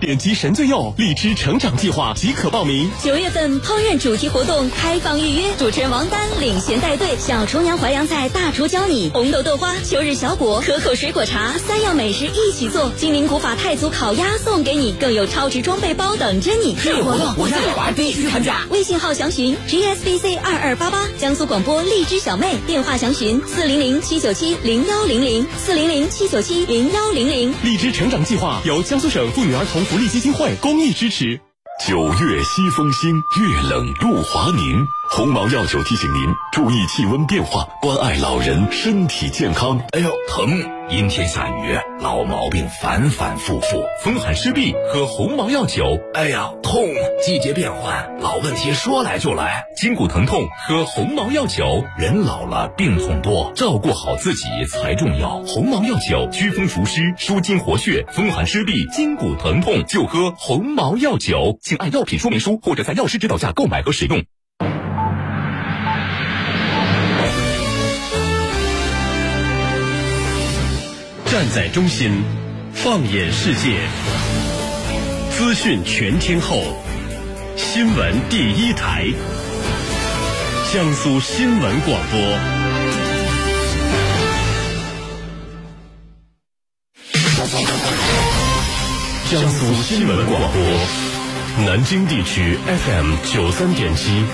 点击神最右荔枝成长计划即可报名。九月份烹饪主题活动开放预约，主持人王丹领衔带队，小厨娘淮扬菜大厨教你，红豆豆花、秋日小果、可口水果茶三样美食一起做，金陵古法太祖烤鸭送给你，更有超值装备包等着你。这活动我在老娃必须参加。微信号详询 gsbc 二二八八，江苏广播荔枝小妹，电话详询四零零七九七零幺零零四零零七九七零幺零零。荔枝成长计划由江苏省妇女儿童。福利基金会公益支持。九月西风兴，月冷露华凝。鸿茅药酒提醒您注意气温变化，关爱老人身体健康。哎呦，疼！阴天下雨，老毛病反反复复，风寒湿痹，喝鸿茅药酒。哎呀，痛！季节变换，老问题说来就来，筋骨疼痛，喝鸿茅药酒。人老了，病痛多，照顾好自己才重要。鸿茅药酒，祛风除湿，舒筋活血，风寒湿痹，筋骨疼痛就喝鸿茅药酒。请按药品说明书或者在药师指导下购买和使用。站在中心，放眼世界，资讯全天候，新闻第一台，江苏新闻广播。江苏新闻广播，南京地区 FM 九三点七，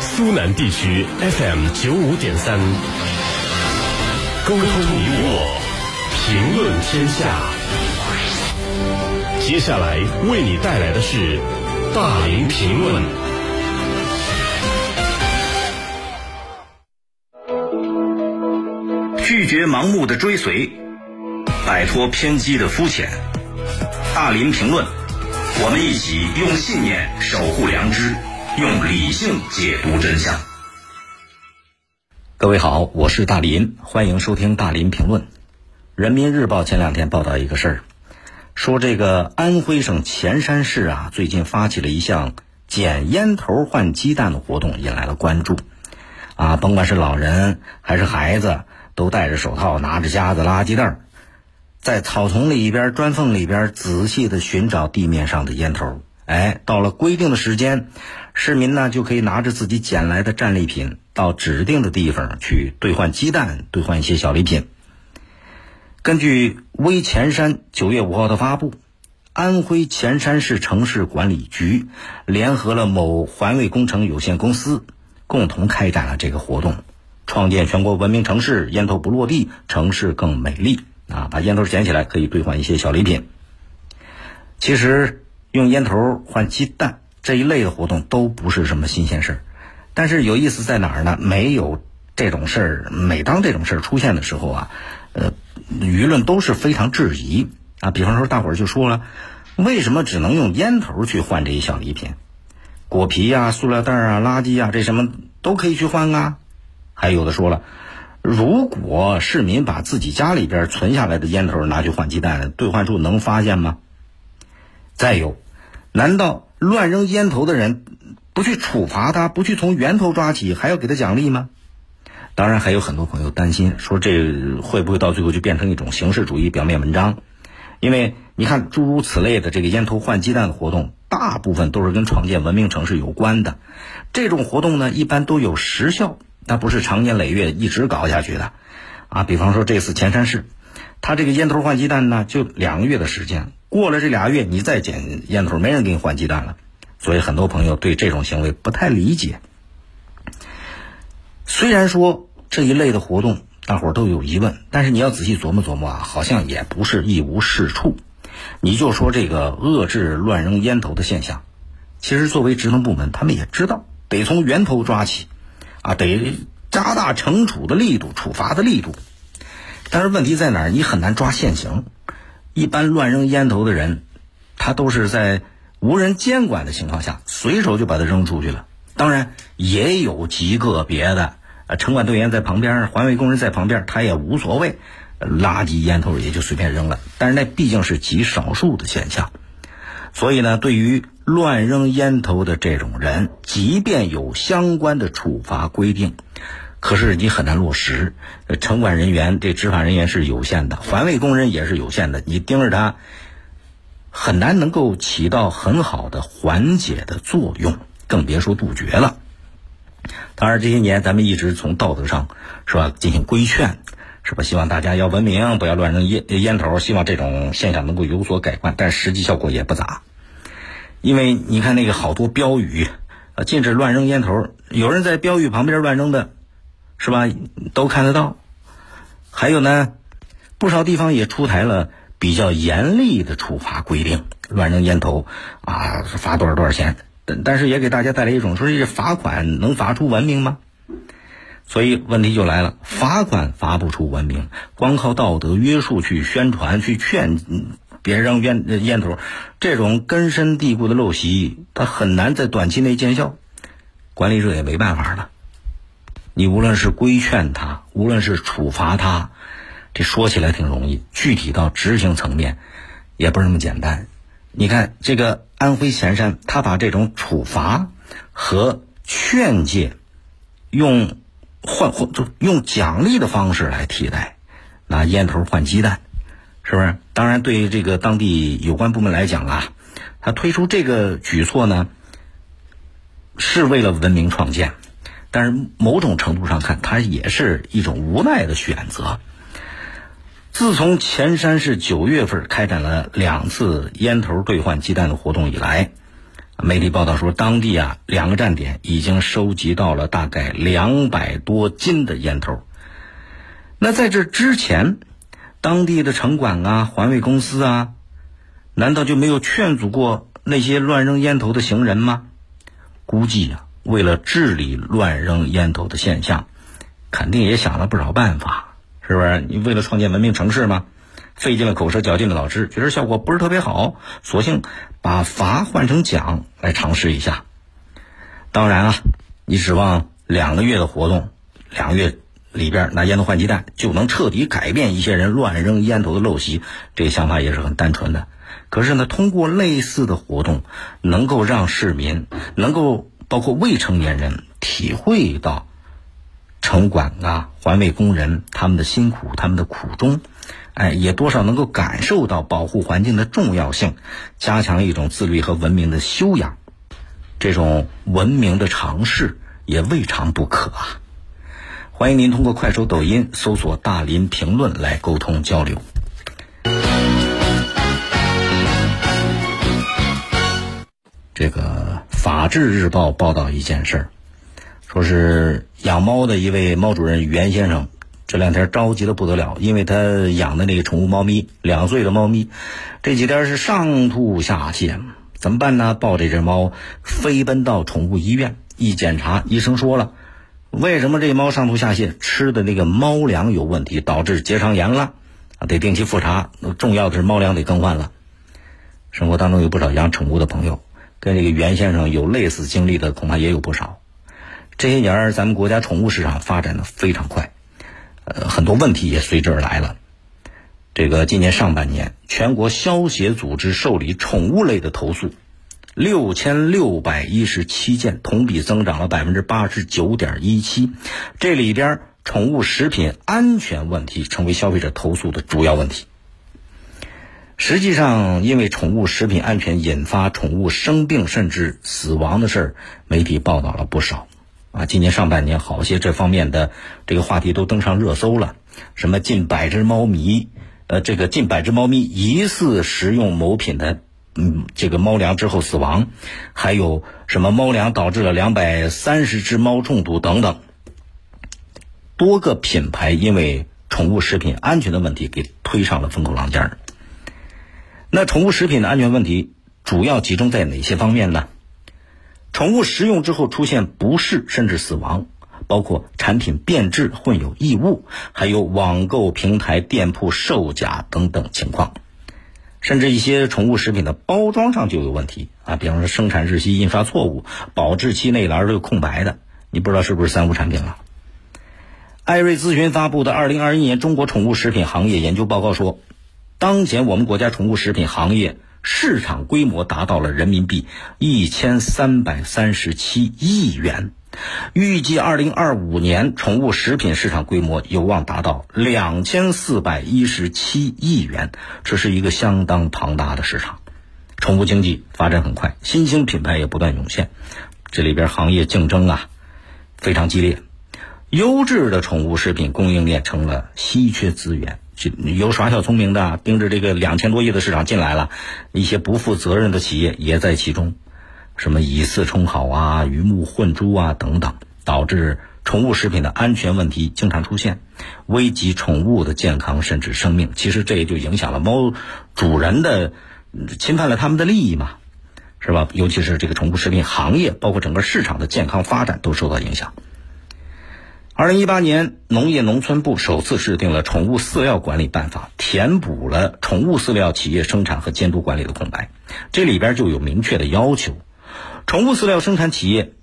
苏南地区 FM 九五点三，沟通你我。评论天下，接下来为你带来的是大林评论。拒绝盲目的追随，摆脱偏激的肤浅。大林评论，我们一起用信念守护良知，用理性解读真相。各位好，我是大林，欢迎收听大林评论。人民日报前两天报道一个事儿，说这个安徽省潜山市啊，最近发起了一项捡烟头换鸡蛋的活动，引来了关注。啊，甭管是老人还是孩子，都戴着手套，拿着夹子、垃圾袋，在草丛里边、砖缝里边仔细的寻找地面上的烟头。哎，到了规定的时间，市民呢就可以拿着自己捡来的战利品，到指定的地方去兑换鸡蛋，兑换一些小礼品。根据微潜山九月五号的发布，安徽潜山市城市管理局联合了某环卫工程有限公司，共同开展了这个活动，创建全国文明城市，烟头不落地，城市更美丽啊！把烟头捡起来可以兑换一些小礼品。其实用烟头换鸡蛋这一类的活动都不是什么新鲜事儿，但是有意思在哪儿呢？没有这种事儿，每当这种事儿出现的时候啊。呃，舆论都是非常质疑啊。比方说，大伙儿就说了，为什么只能用烟头去换这些小礼品？果皮呀、塑料袋啊、垃圾啊，这什么都可以去换啊。还有的说了，如果市民把自己家里边存下来的烟头拿去换鸡蛋，兑换处能发现吗？再有，难道乱扔烟头的人不去处罚他，不去从源头抓起，还要给他奖励吗？当然，还有很多朋友担心，说这会不会到最后就变成一种形式主义表面文章？因为你看，诸如此类的这个烟头换鸡蛋的活动，大部分都是跟创建文明城市有关的。这种活动呢，一般都有时效，它不是长年累月一直搞下去的。啊，比方说这次潜山市，它这个烟头换鸡蛋呢，就两个月的时间，过了这俩月，你再捡烟头，没人给你换鸡蛋了。所以很多朋友对这种行为不太理解。虽然说这一类的活动大伙儿都有疑问，但是你要仔细琢磨琢磨啊，好像也不是一无是处。你就说这个遏制乱扔烟头的现象，其实作为职能部门，他们也知道得从源头抓起，啊，得加大惩处的力度、处罚的力度。但是问题在哪儿？你很难抓现行。一般乱扔烟头的人，他都是在无人监管的情况下，随手就把它扔出去了。当然，也有极个别的。城管队员在旁边，环卫工人在旁边，他也无所谓，垃圾烟头也就随便扔了。但是那毕竟是极少数的现象，所以呢，对于乱扔烟头的这种人，即便有相关的处罚规定，可是你很难落实。城管人员这执法人员是有限的，环卫工人也是有限的，你盯着他，很难能够起到很好的缓解的作用，更别说杜绝了。当然，这些年咱们一直从道德上是吧进行规劝，是吧？希望大家要文明，不要乱扔烟烟头，希望这种现象能够有所改观。但实际效果也不咋，因为你看那个好多标语，啊，禁止乱扔烟头，有人在标语旁边乱扔的，是吧？都看得到。还有呢，不少地方也出台了比较严厉的处罚规定，乱扔烟头啊，罚多少多少钱。但但是也给大家带来一种说这罚款能罚出文明吗？所以问题就来了，罚款罚不出文明，光靠道德约束去宣传、去劝别扔烟烟头，这种根深蒂固的陋习，它很难在短期内见效，管理者也没办法了。你无论是规劝他，无论是处罚他，这说起来挺容易，具体到执行层面，也不是那么简单。你看这个安徽潜山，他把这种处罚和劝诫用换换就用奖励的方式来替代，拿烟头换鸡蛋，是不是？当然，对于这个当地有关部门来讲啊，他推出这个举措呢，是为了文明创建。但是某种程度上看，它也是一种无奈的选择。自从潜山市九月份开展了两次烟头兑换鸡蛋的活动以来，媒体报道说，当地啊两个站点已经收集到了大概两百多斤的烟头。那在这之前，当地的城管啊、环卫公司啊，难道就没有劝阻过那些乱扔烟头的行人吗？估计呀。为了治理乱扔烟头的现象，肯定也想了不少办法，是不是？你为了创建文明城市嘛，费尽了口舌，绞尽了脑汁，觉得效果不是特别好，索性把罚换成奖来尝试一下。当然啊，你指望两个月的活动，两个月里边拿烟头换鸡蛋就能彻底改变一些人乱扔烟头的陋习，这想法也是很单纯的。可是呢，通过类似的活动，能够让市民能够。包括未成年人体会到城管啊、环卫工人他们的辛苦、他们的苦衷，哎，也多少能够感受到保护环境的重要性，加强一种自律和文明的修养，这种文明的尝试也未尝不可啊！欢迎您通过快手、抖音搜索“大林评论”来沟通交流。这个。法制日报报道一件事儿，说是养猫的一位猫主人袁先生，这两天着急的不得了，因为他养的那个宠物猫咪，两岁的猫咪，这几天是上吐下泻，怎么办呢？抱这只猫飞奔到宠物医院，一检查，医生说了，为什么这猫上吐下泻？吃的那个猫粮有问题，导致结肠炎了，得定期复查。重要的是猫粮得更换了。生活当中有不少养宠物的朋友。跟这个袁先生有类似经历的恐怕也有不少。这些年，咱们国家宠物市场发展的非常快，呃，很多问题也随之而来了。这个今年上半年，全国消协组织受理宠物类的投诉六千六百一十七件，同比增长了百分之八十九点一七。这里边，宠物食品安全问题成为消费者投诉的主要问题。实际上，因为宠物食品安全引发宠物生病甚至死亡的事儿，媒体报道了不少。啊，今年上半年，好些这方面的这个话题都登上热搜了。什么近百只猫咪，呃，这个近百只猫咪疑似食用某品的，嗯，这个猫粮之后死亡，还有什么猫粮导致了两百三十只猫中毒等等。多个品牌因为宠物食品安全的问题，给推上了风口浪尖儿。那宠物食品的安全问题主要集中在哪些方面呢？宠物食用之后出现不适甚至死亡，包括产品变质、混有异物，还有网购平台店铺售假等等情况。甚至一些宠物食品的包装上就有问题啊，比方说生产日期印刷错误，保质期内栏都有空白的，你不知道是不是三无产品了。艾瑞咨询发布的《二零二一年中国宠物食品行业研究报告》说。当前我们国家宠物食品行业市场规模达到了人民币一千三百三十七亿元，预计二零二五年宠物食品市场规模有望达到两千四百一十七亿元，这是一个相当庞大的市场。宠物经济发展很快，新兴品牌也不断涌现，这里边行业竞争啊非常激烈，优质的宠物食品供应链成了稀缺资源。有耍小聪明的，盯着这个两千多亿的市场进来了，一些不负责任的企业也在其中，什么以次充好啊、鱼目混珠啊等等，导致。宠物食品的安全问题经常出现，危及宠物的健康甚至生命。其实这也就影响了猫主人的，侵犯了他们的利益嘛，是吧？尤其是这个宠物食品行业，包括整个市场的健康发展都受到影响。二零一八年，农业农村部首次制定了《宠物饲料管理办法》，填补了宠物饲料企业生产和监督管理的空白。这里边就有明确的要求，宠物饲料生产企业。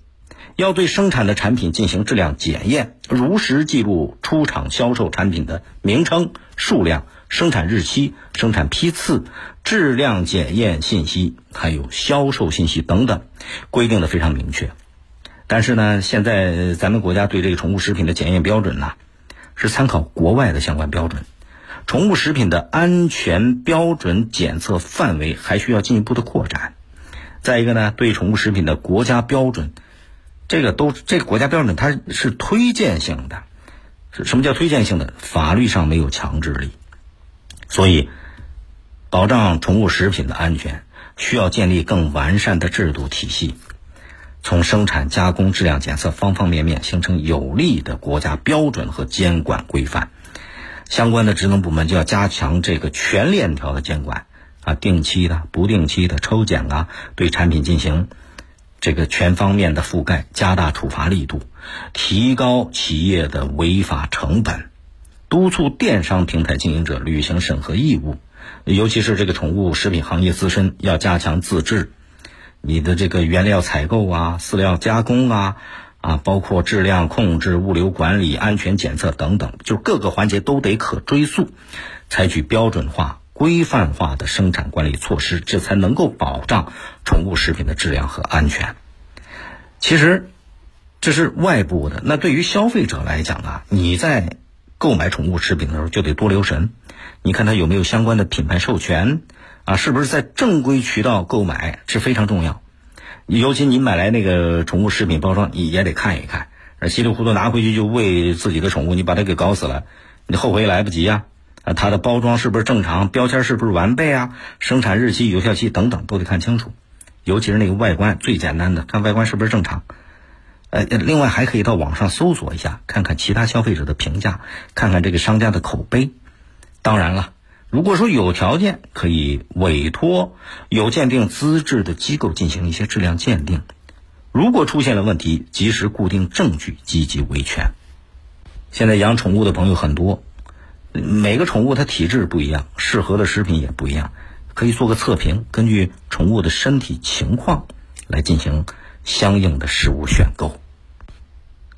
要对生产的产品进行质量检验，如实记录出厂销售产品的名称、数量、生产日期、生产批次、质量检验信息，还有销售信息等等，规定的非常明确。但是呢，现在咱们国家对这个宠物食品的检验标准呢，是参考国外的相关标准，宠物食品的安全标准检测范围还需要进一步的扩展。再一个呢，对宠物食品的国家标准。这个都，这个国家标准它是推荐性的，什么叫推荐性的？法律上没有强制力，所以保障宠物食品的安全，需要建立更完善的制度体系，从生产、加工、质量检测方方面面形成有力的国家标准和监管规范。相关的职能部门就要加强这个全链条的监管啊，定期的、不定期的抽检啊，对产品进行。这个全方面的覆盖，加大处罚力度，提高企业的违法成本，督促电商平台经营者履行审核义务，尤其是这个宠物食品行业自身要加强自制，你的这个原料采购啊、饲料加工啊、啊，包括质量控制、物流管理、安全检测等等，就各个环节都得可追溯，采取标准化。规范化的生产管理措施，这才能够保障宠物食品的质量和安全。其实，这是外部的。那对于消费者来讲啊，你在购买宠物食品的时候就得多留神，你看它有没有相关的品牌授权啊，是不是在正规渠道购买，是非常重要。尤其你买来那个宠物食品包装，你也得看一看，稀里糊涂拿回去就喂自己的宠物，你把它给搞死了，你后悔也来不及呀。啊，它的包装是不是正常？标签是不是完备啊？生产日期、有效期等等都得看清楚，尤其是那个外观，最简单的看外观是不是正常。呃，另外还可以到网上搜索一下，看看其他消费者的评价，看看这个商家的口碑。当然了，如果说有条件，可以委托有鉴定资质的机构进行一些质量鉴定。如果出现了问题，及时固定证据，积极维权。现在养宠物的朋友很多。每个宠物它体质不一样，适合的食品也不一样，可以做个测评，根据宠物的身体情况来进行相应的食物选购。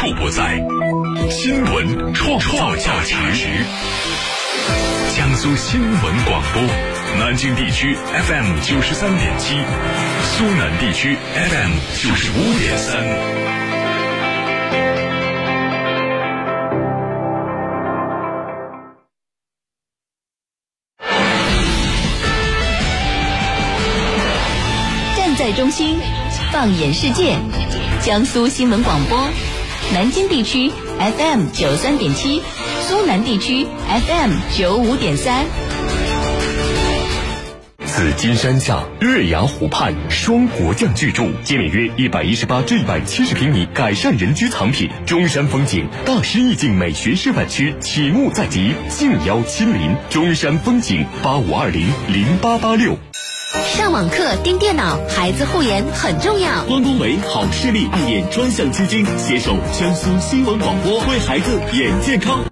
处不在，新闻创造价值。江苏新闻广播，南京地区 FM 九十三点七，苏南地区 FM 九十五点三。站在中心。放眼世界，江苏新闻广播，南京地区 FM 九三点七，苏南地区 FM 九五点三。紫金山下，月牙湖畔，双国将巨著，建面约一百一十八至一百七十平米改善人居藏品，中山风景大师意境美学示范区启幕在即，敬邀亲临中山风景八五二零零八八六。上网课、盯电脑，孩子护眼很重要。关公为好视力护眼专项基金携手江苏新闻广播，为孩子眼健康。